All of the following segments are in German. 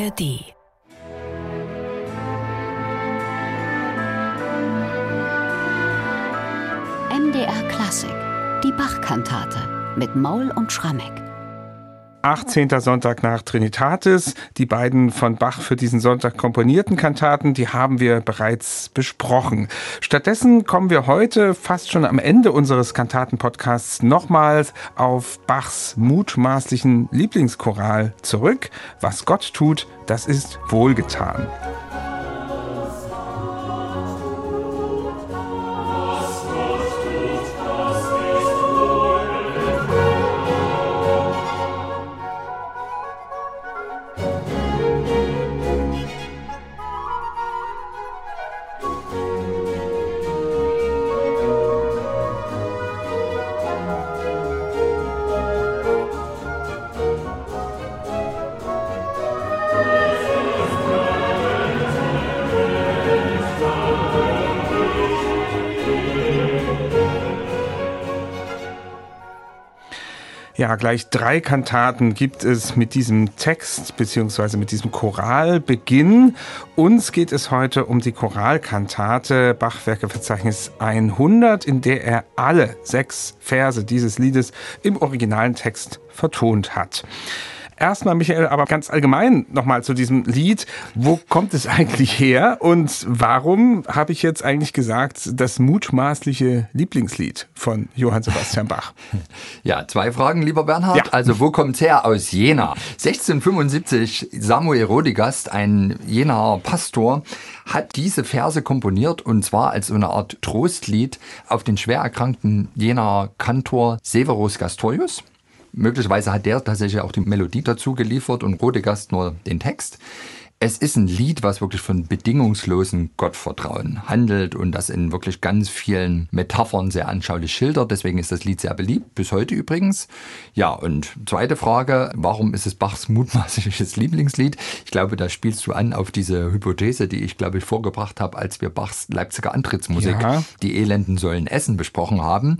ARD. MDR Klassik, die Bachkantate mit Maul und Schrammeck. 18. Sonntag nach Trinitatis. Die beiden von Bach für diesen Sonntag komponierten Kantaten, die haben wir bereits besprochen. Stattdessen kommen wir heute fast schon am Ende unseres Kantaten-Podcasts nochmals auf Bachs mutmaßlichen Lieblingschoral zurück. Was Gott tut, das ist wohlgetan. Ja, gleich drei Kantaten gibt es mit diesem Text beziehungsweise mit diesem Choralbeginn. Uns geht es heute um die Choralkantate Bachwerkeverzeichnis 100, in der er alle sechs Verse dieses Liedes im originalen Text vertont hat. Erstmal, Michael, aber ganz allgemein nochmal zu diesem Lied. Wo kommt es eigentlich her und warum habe ich jetzt eigentlich gesagt, das mutmaßliche Lieblingslied von Johann Sebastian Bach? Ja, zwei Fragen, lieber Bernhard. Ja. Also, wo kommt es her? Aus Jena. 1675, Samuel Rodigast, ein Jenaer Pastor, hat diese Verse komponiert und zwar als so eine Art Trostlied auf den schwer erkrankten Jenaer Kantor Severus Gastorius. Möglicherweise hat der tatsächlich auch die Melodie dazu geliefert und Rodegast nur den Text. Es ist ein Lied, was wirklich von bedingungslosen Gottvertrauen handelt und das in wirklich ganz vielen Metaphern sehr anschaulich schildert. Deswegen ist das Lied sehr beliebt, bis heute übrigens. Ja, und zweite Frage, warum ist es Bachs mutmaßliches Lieblingslied? Ich glaube, da spielst du an auf diese Hypothese, die ich, glaube ich, vorgebracht habe, als wir Bachs Leipziger Antrittsmusik, ja. die Elenden sollen essen, besprochen haben.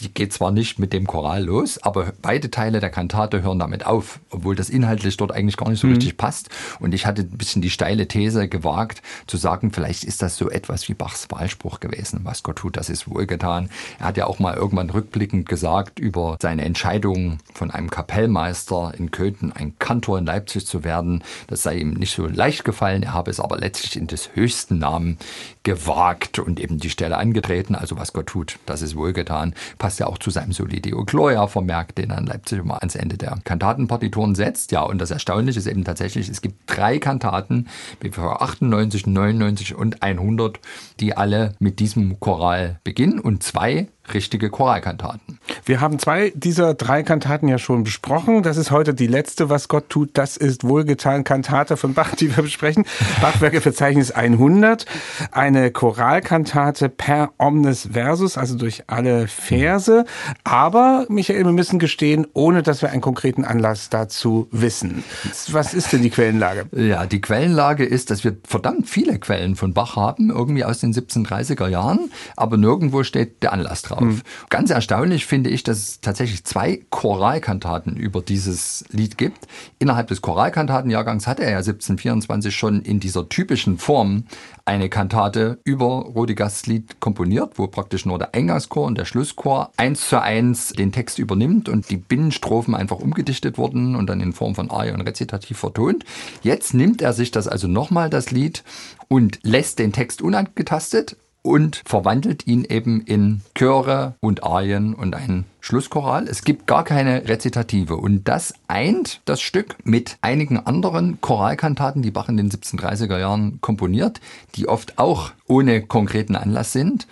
Die geht zwar nicht mit dem Choral los, aber beide Teile der Kantate hören damit auf, obwohl das inhaltlich dort eigentlich gar nicht so mhm. richtig passt. Und ich hatte bisschen die steile These gewagt, zu sagen, vielleicht ist das so etwas wie Bachs Wahlspruch gewesen. Was Gott tut, das ist wohlgetan. Er hat ja auch mal irgendwann rückblickend gesagt über seine Entscheidung von einem Kapellmeister in Köthen ein Kantor in Leipzig zu werden. Das sei ihm nicht so leicht gefallen. Er habe es aber letztlich in des höchsten Namen gewagt und eben die Stelle angetreten. Also was Gott tut, das ist wohlgetan. Passt ja auch zu seinem Solideo Gloria vermerkt, den er in Leipzig immer ans Ende der Kantatenpartituren setzt. Ja, und das Erstaunliche ist eben tatsächlich, es gibt drei Kantaten Kantaten, BWV 98, 99 und 100, die alle mit diesem Choral beginnen. Und zwei richtige Choralkantaten. Wir haben zwei dieser drei Kantaten ja schon besprochen. Das ist heute die letzte, was Gott tut. Das ist wohlgetan Kantate von Bach, die wir besprechen. Bachwerkeverzeichnis 100. Eine Choralkantate per omnes versus, also durch alle Verse. Aber, Michael, wir müssen gestehen, ohne dass wir einen konkreten Anlass dazu wissen. Was ist denn die Quellenlage? Ja, die Quellenlage ist, dass wir verdammt viele Quellen von Bach haben, irgendwie aus den 1730er Jahren, aber nirgendwo steht der Anlass drauf. Mhm. Ganz erstaunlich finde ich, dass es tatsächlich zwei Choralkantaten über dieses Lied gibt. Innerhalb des Choralkantatenjahrgangs hatte er ja 1724 schon in dieser typischen Form eine Kantate über Rodigasts Lied komponiert, wo praktisch nur der Eingangschor und der Schlusschor eins zu eins den Text übernimmt und die Binnenstrophen einfach umgedichtet wurden und dann in Form von Arie und Rezitativ vertont. Jetzt nimmt er sich das also nochmal, das Lied, und lässt den Text unangetastet und verwandelt ihn eben in Chöre und Arien und ein Schlusschoral. Es gibt gar keine Rezitative und das eint das Stück mit einigen anderen Choralkantaten, die Bach in den 1730er Jahren komponiert, die oft auch ohne konkreten Anlass sind.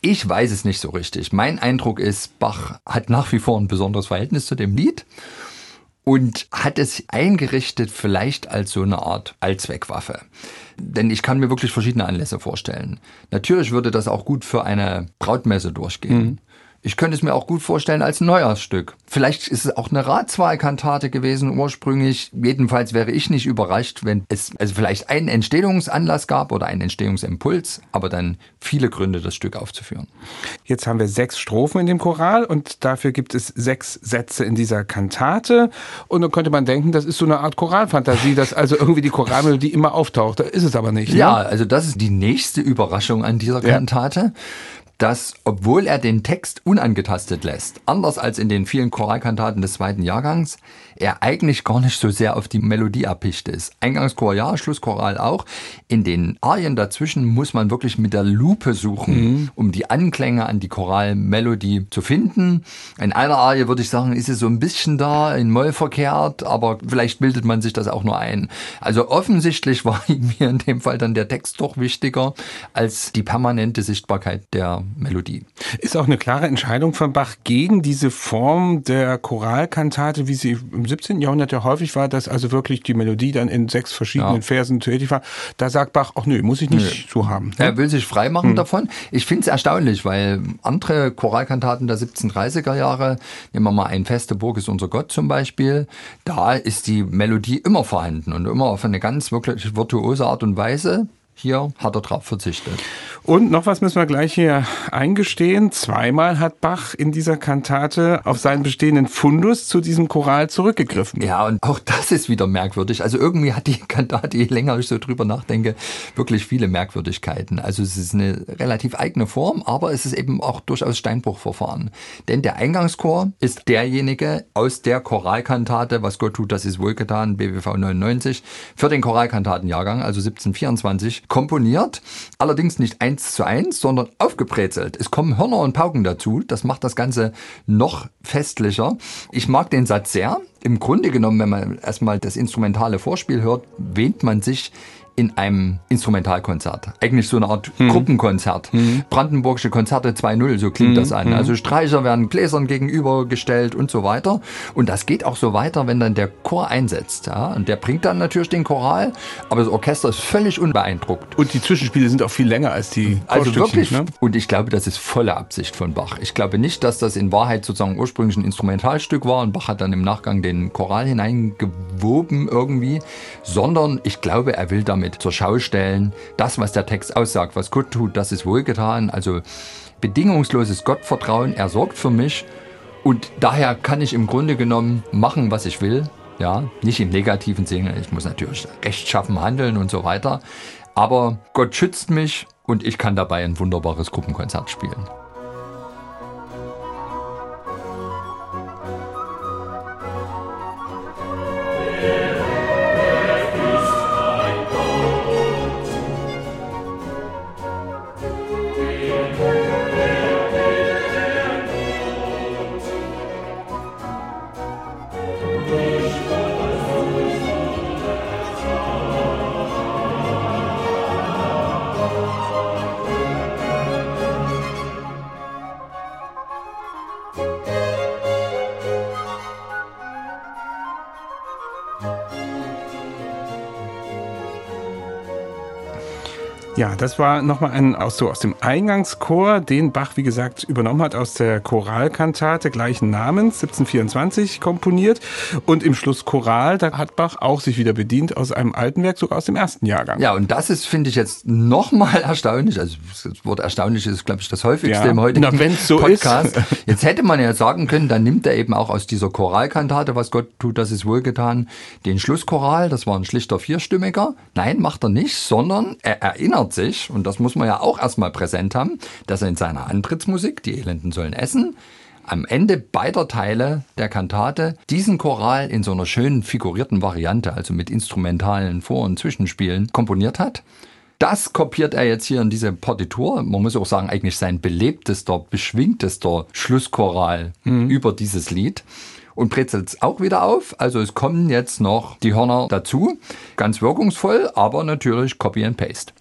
Ich weiß es nicht so richtig. Mein Eindruck ist, Bach hat nach wie vor ein besonderes Verhältnis zu dem Lied und hat es eingerichtet vielleicht als so eine Art Allzweckwaffe. Denn ich kann mir wirklich verschiedene Anlässe vorstellen. Natürlich würde das auch gut für eine Brautmesse durchgehen. Mhm. Ich könnte es mir auch gut vorstellen als Neujahrsstück. Vielleicht ist es auch eine Ratswahlkantate gewesen ursprünglich. Jedenfalls wäre ich nicht überrascht, wenn es also vielleicht einen Entstehungsanlass gab oder einen Entstehungsimpuls, aber dann viele Gründe, das Stück aufzuführen. Jetzt haben wir sechs Strophen in dem Choral und dafür gibt es sechs Sätze in dieser Kantate. Und dann könnte man denken, das ist so eine Art Choralfantasie, dass also irgendwie die Choralmelodie immer auftaucht. Da ist es aber nicht. Ja, ne? also das ist die nächste Überraschung an dieser Kantate. Ja dass, obwohl er den Text unangetastet lässt, anders als in den vielen Choralkantaten des zweiten Jahrgangs, er eigentlich gar nicht so sehr auf die Melodie erpicht ist. Eingangschor ja, Schlusschoral auch. In den Arien dazwischen muss man wirklich mit der Lupe suchen, mhm. um die Anklänge an die Choralmelodie zu finden. In einer Arie würde ich sagen, ist es so ein bisschen da, in Moll verkehrt, aber vielleicht bildet man sich das auch nur ein. Also offensichtlich war mir in dem Fall dann der Text doch wichtiger als die permanente Sichtbarkeit der Melodie. Ist auch eine klare Entscheidung von Bach gegen diese Form der Choralkantate, wie sie im 17. Jahrhundert ja häufig war, dass also wirklich die Melodie dann in sechs verschiedenen ja. Versen tätig war. Da sagt Bach, ach nö, muss ich nicht nö. so haben. Ne? Er will sich freimachen hm. davon. Ich finde es erstaunlich, weil andere Choralkantaten der 1730er Jahre, nehmen wir mal ein Feste Burg ist unser Gott zum Beispiel, da ist die Melodie immer vorhanden und immer auf eine ganz wirklich virtuose Art und Weise. Hier hat er darauf verzichtet. Und noch was müssen wir gleich hier eingestehen. Zweimal hat Bach in dieser Kantate auf seinen bestehenden Fundus zu diesem Choral zurückgegriffen. Ja, und auch das ist wieder merkwürdig. Also irgendwie hat die Kantate, je länger ich so drüber nachdenke, wirklich viele Merkwürdigkeiten. Also es ist eine relativ eigene Form, aber es ist eben auch durchaus Steinbruchverfahren. Denn der Eingangschor ist derjenige aus der Choralkantate, was Gott tut, das ist wohlgetan, BWV 99, für den Choralkantatenjahrgang, also 1724, komponiert. Allerdings nicht ein eins zu eins, sondern aufgebrezelt. Es kommen Hörner und Pauken dazu. Das macht das Ganze noch festlicher. Ich mag den Satz sehr. Im Grunde genommen, wenn man erstmal das instrumentale Vorspiel hört, wähnt man sich in einem Instrumentalkonzert. Eigentlich so eine Art mhm. Gruppenkonzert. Mhm. Brandenburgische Konzerte 2.0, so klingt mhm. das an. Mhm. Also Streicher werden Gläsern gegenübergestellt und so weiter. Und das geht auch so weiter, wenn dann der Chor einsetzt. Ja? Und der bringt dann natürlich den Choral, aber das Orchester ist völlig unbeeindruckt. Und die Zwischenspiele sind auch viel länger als die Also wirklich. Ne? Und ich glaube, das ist volle Absicht von Bach. Ich glaube nicht, dass das in Wahrheit sozusagen ursprünglich ein Instrumentalstück war und Bach hat dann im Nachgang den Choral hineingewoben irgendwie, sondern ich glaube, er will damit damit zur Schau stellen. Das, was der Text aussagt, was Gott tut, das ist wohlgetan. Also bedingungsloses Gottvertrauen, er sorgt für mich. Und daher kann ich im Grunde genommen machen, was ich will. Ja, nicht im negativen Sinne. Ich muss natürlich rechtschaffen handeln und so weiter. Aber Gott schützt mich und ich kann dabei ein wunderbares Gruppenkonzert spielen. Ja, das war nochmal ein aus, so aus dem Eingangschor, den Bach, wie gesagt, übernommen hat aus der Choralkantate gleichen Namens, 1724 komponiert. Und im Schluss Choral, da hat Bach auch sich wieder bedient aus einem alten Werk, sogar aus dem ersten Jahrgang. Ja, und das ist, finde ich, jetzt nochmal erstaunlich. Also das Wort erstaunlich ist, glaube ich, das häufigste ja. im heutigen Na, so Podcast. Ist. Jetzt hätte man ja sagen können, dann nimmt er eben auch aus dieser Choralkantate, was Gott tut, das ist wohlgetan, den Schlusschoral, das war ein schlichter Vierstimmiger. Nein, macht er nicht, sondern er erinnert sich, und das muss man ja auch erstmal präsent haben, dass er in seiner Antrittsmusik, die Elenden sollen essen, am Ende beider Teile der Kantate diesen Choral in so einer schönen figurierten Variante, also mit instrumentalen Vor- und Zwischenspielen, komponiert hat. Das kopiert er jetzt hier in diese Partitur. Man muss auch sagen, eigentlich sein belebtester, beschwingtester Schlusschoral mhm. über dieses Lied und brezelt es auch wieder auf. Also es kommen jetzt noch die Hörner dazu. Ganz wirkungsvoll, aber natürlich Copy and Paste.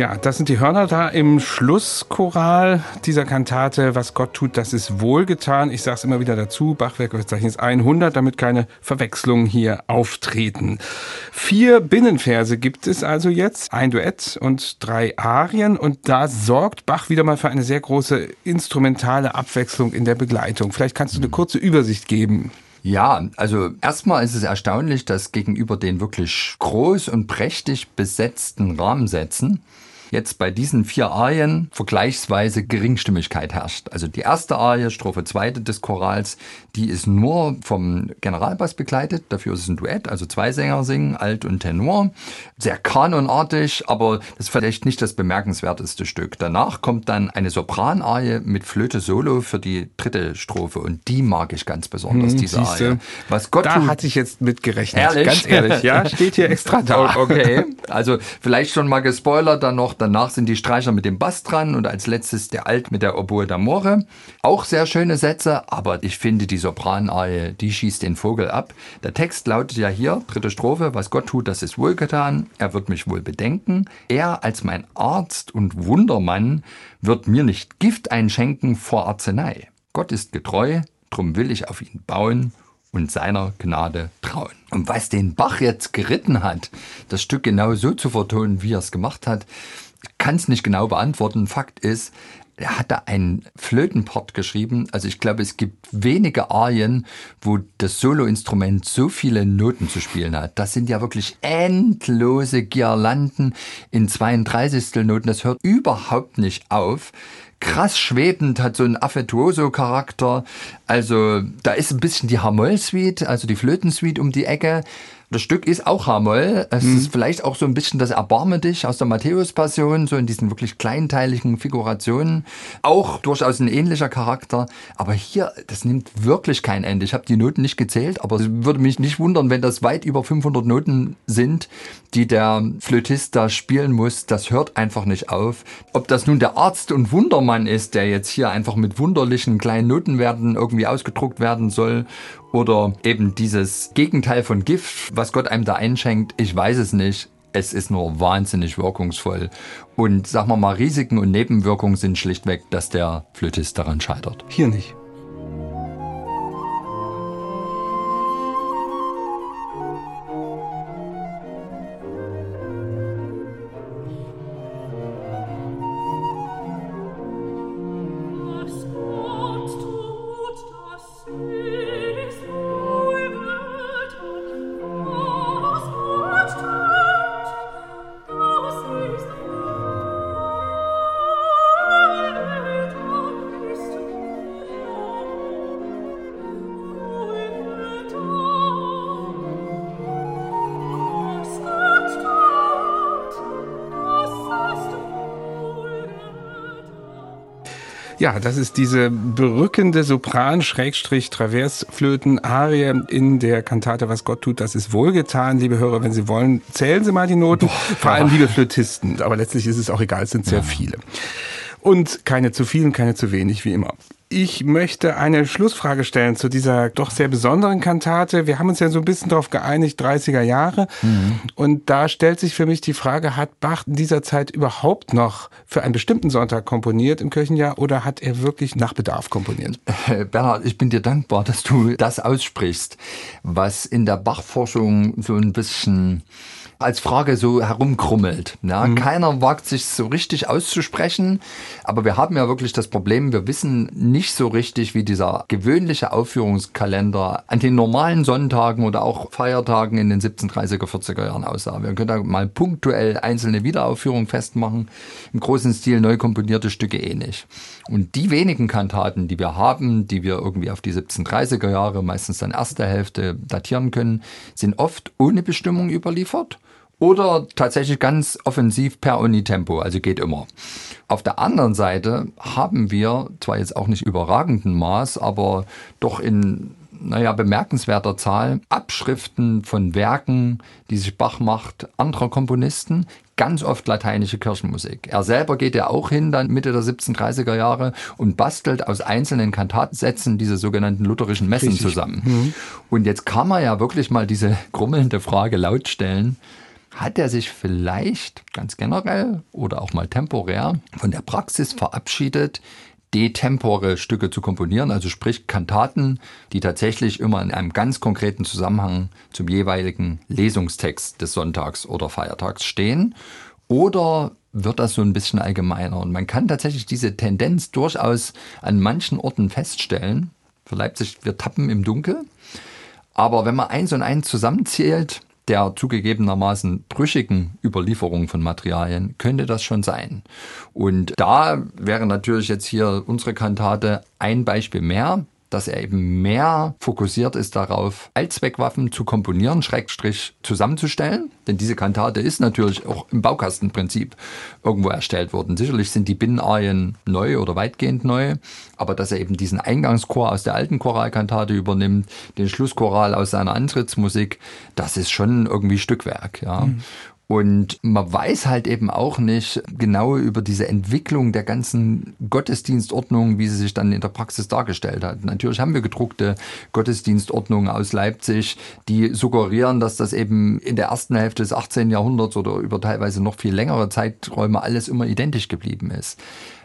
Ja, das sind die Hörner da im Schlusschoral dieser Kantate. Was Gott tut, das ist wohlgetan. Ich sage es immer wieder dazu, Bachwerkverzeichnis 100, damit keine Verwechslungen hier auftreten. Vier Binnenverse gibt es also jetzt, ein Duett und drei Arien. Und da sorgt Bach wieder mal für eine sehr große instrumentale Abwechslung in der Begleitung. Vielleicht kannst du eine kurze Übersicht geben. Ja, also erstmal ist es erstaunlich, dass gegenüber den wirklich groß und prächtig besetzten Rahmensätzen jetzt bei diesen vier Arien vergleichsweise Geringstimmigkeit herrscht. Also die erste Arie, Strophe zweite des Chorals, die ist nur vom Generalbass begleitet. Dafür ist es ein Duett, also zwei Sänger singen, Alt und Tenor. Sehr kanonartig, aber das ist vielleicht nicht das bemerkenswerteste Stück. Danach kommt dann eine Sopranarie mit Flöte Solo für die dritte Strophe und die mag ich ganz besonders, hm, diese Arie. Was Gott da hatte ich jetzt mit gerechnet. Ehrlich? Ganz ehrlich, ja, steht hier extra da. Okay, also vielleicht schon mal gespoilert, dann noch Danach sind die Streicher mit dem Bass dran und als letztes der Alt mit der Oboe d'Amore. Auch sehr schöne Sätze, aber ich finde die Sopranarie, die schießt den Vogel ab. Der Text lautet ja hier, dritte Strophe, was Gott tut, das ist wohlgetan. Er wird mich wohl bedenken. Er als mein Arzt und Wundermann wird mir nicht Gift einschenken vor Arznei. Gott ist getreu, drum will ich auf ihn bauen und seiner Gnade trauen. Und was den Bach jetzt geritten hat, das Stück genau so zu vertonen, wie er es gemacht hat, kann es nicht genau beantworten. Fakt ist, er hat da einen Flötenpart geschrieben. Also ich glaube, es gibt wenige Arien, wo das Soloinstrument so viele Noten zu spielen hat. Das sind ja wirklich endlose Girlanden in 32. Noten. Das hört überhaupt nicht auf. Krass schwebend, hat so einen Affettuoso-Charakter. Also da ist ein bisschen die Hamoll-Suite, also die Flötensuite um die Ecke. Das Stück ist auch Hamoll. Es mhm. ist vielleicht auch so ein bisschen das Erbarme dich aus der Matthäus-Passion, so in diesen wirklich kleinteiligen Figurationen. Auch durchaus ein ähnlicher Charakter. Aber hier, das nimmt wirklich kein Ende. Ich habe die Noten nicht gezählt, aber es würde mich nicht wundern, wenn das weit über 500 Noten sind, die der Flötist da spielen muss. Das hört einfach nicht auf. Ob das nun der Arzt und Wundermann ist, der jetzt hier einfach mit wunderlichen kleinen Notenwerten irgendwie ausgedruckt werden soll oder eben dieses Gegenteil von Gift, was Gott einem da einschenkt, ich weiß es nicht. Es ist nur wahnsinnig wirkungsvoll. Und sagen wir mal, Risiken und Nebenwirkungen sind schlichtweg, dass der Flötist daran scheitert. Hier nicht. Ja, das ist diese berückende Sopran-Travers-Flöten-Arie in der Kantate Was Gott tut, das ist wohlgetan. Liebe Hörer, wenn Sie wollen, zählen Sie mal die Noten. Boah, Vor allem liebe Flötisten. Aber letztlich ist es auch egal, es sind sehr ja. viele. Und keine zu viel und keine zu wenig, wie immer. Ich möchte eine Schlussfrage stellen zu dieser doch sehr besonderen Kantate. Wir haben uns ja so ein bisschen darauf geeinigt, 30er Jahre. Mhm. Und da stellt sich für mich die Frage, hat Bach in dieser Zeit überhaupt noch für einen bestimmten Sonntag komponiert im Kirchenjahr oder hat er wirklich nach Bedarf komponiert? Bernhard, ich bin dir dankbar, dass du das aussprichst, was in der Bachforschung so ein bisschen als Frage so herumkrummelt. Ja, mhm. Keiner wagt sich so richtig auszusprechen, aber wir haben ja wirklich das Problem, wir wissen nicht so richtig, wie dieser gewöhnliche Aufführungskalender an den normalen Sonntagen oder auch Feiertagen in den 1730er, 40er Jahren aussah. Wir können da mal punktuell einzelne Wiederaufführungen festmachen, im großen Stil neu komponierte Stücke eh nicht. Und die wenigen Kantaten, die wir haben, die wir irgendwie auf die 1730er Jahre, meistens dann erste Hälfte datieren können, sind oft ohne Bestimmung überliefert oder tatsächlich ganz offensiv per Unitempo, also geht immer. Auf der anderen Seite haben wir zwar jetzt auch nicht überragenden Maß, aber doch in naja, bemerkenswerter Zahl Abschriften von Werken, die sich Bach macht, anderer Komponisten, ganz oft lateinische Kirchenmusik. Er selber geht ja auch hin, dann Mitte der 1730er Jahre und bastelt aus einzelnen Kantatensätzen diese sogenannten lutherischen Messen Richtig. zusammen. Mhm. Und jetzt kann man ja wirklich mal diese grummelnde Frage laut stellen, hat er sich vielleicht ganz generell oder auch mal temporär von der Praxis verabschiedet, detempore Stücke zu komponieren, also sprich Kantaten, die tatsächlich immer in einem ganz konkreten Zusammenhang zum jeweiligen Lesungstext des Sonntags oder Feiertags stehen. Oder wird das so ein bisschen allgemeiner? Und man kann tatsächlich diese Tendenz durchaus an manchen Orten feststellen. Für Leipzig, wir tappen im Dunkel. Aber wenn man eins und eins zusammenzählt, der zugegebenermaßen brüchigen Überlieferung von Materialien könnte das schon sein. Und da wäre natürlich jetzt hier unsere Kantate ein Beispiel mehr dass er eben mehr fokussiert ist darauf, Allzweckwaffen zu komponieren, Schrägstrich zusammenzustellen. Denn diese Kantate ist natürlich auch im Baukastenprinzip irgendwo erstellt worden. Sicherlich sind die Binnenarien neu oder weitgehend neu, aber dass er eben diesen Eingangschor aus der alten Choralkantate übernimmt, den Schlusschoral aus seiner Antrittsmusik, das ist schon irgendwie Stückwerk. Ja. Mhm. Und man weiß halt eben auch nicht genau über diese Entwicklung der ganzen Gottesdienstordnung, wie sie sich dann in der Praxis dargestellt hat. Natürlich haben wir gedruckte Gottesdienstordnungen aus Leipzig, die suggerieren, dass das eben in der ersten Hälfte des 18. Jahrhunderts oder über teilweise noch viel längere Zeiträume alles immer identisch geblieben ist.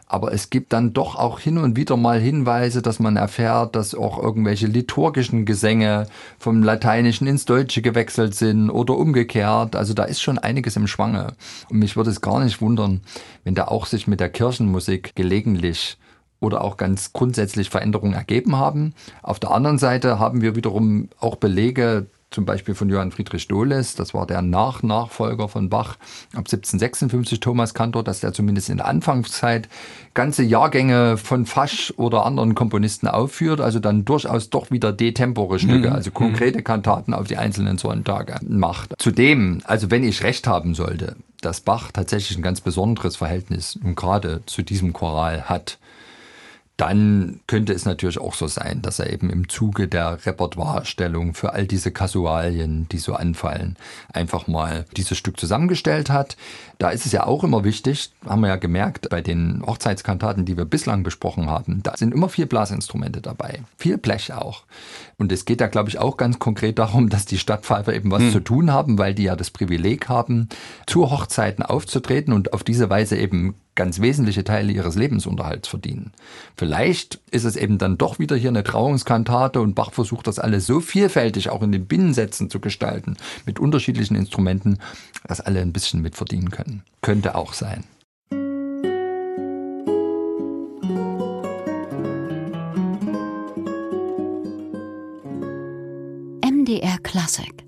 Aber es gibt dann doch auch hin und wieder mal Hinweise, dass man erfährt, dass auch irgendwelche liturgischen Gesänge vom Lateinischen ins Deutsche gewechselt sind oder umgekehrt. Also da ist schon einiges im Schwange. Und mich würde es gar nicht wundern, wenn da auch sich mit der Kirchenmusik gelegentlich oder auch ganz grundsätzlich Veränderungen ergeben haben. Auf der anderen Seite haben wir wiederum auch Belege, zum Beispiel von Johann Friedrich Dohles, das war der Nachnachfolger von Bach ab 1756 Thomas Kantor, dass der zumindest in der Anfangszeit ganze Jahrgänge von Fasch oder anderen Komponisten aufführt, also dann durchaus doch wieder detempore Stücke, mhm. also konkrete Kantaten auf die einzelnen Sonntage macht. Zudem, also wenn ich recht haben sollte, dass Bach tatsächlich ein ganz besonderes Verhältnis gerade zu diesem Choral hat, dann könnte es natürlich auch so sein, dass er eben im Zuge der Repertoirestellung für all diese Kasualien, die so anfallen, einfach mal dieses Stück zusammengestellt hat. Da ist es ja auch immer wichtig, haben wir ja gemerkt, bei den Hochzeitskantaten, die wir bislang besprochen haben, da sind immer vier Blasinstrumente dabei, viel Blech auch. Und es geht da, glaube ich, auch ganz konkret darum, dass die Stadtpfeifer eben was hm. zu tun haben, weil die ja das Privileg haben, zu Hochzeiten aufzutreten und auf diese Weise eben ganz wesentliche Teile ihres Lebensunterhalts verdienen. Vielleicht ist es eben dann doch wieder hier eine Trauungskantate und Bach versucht das alles so vielfältig auch in den Binnensätzen zu gestalten, mit unterschiedlichen Instrumenten, dass alle ein bisschen mitverdienen können. Könnte auch sein. MDR Classic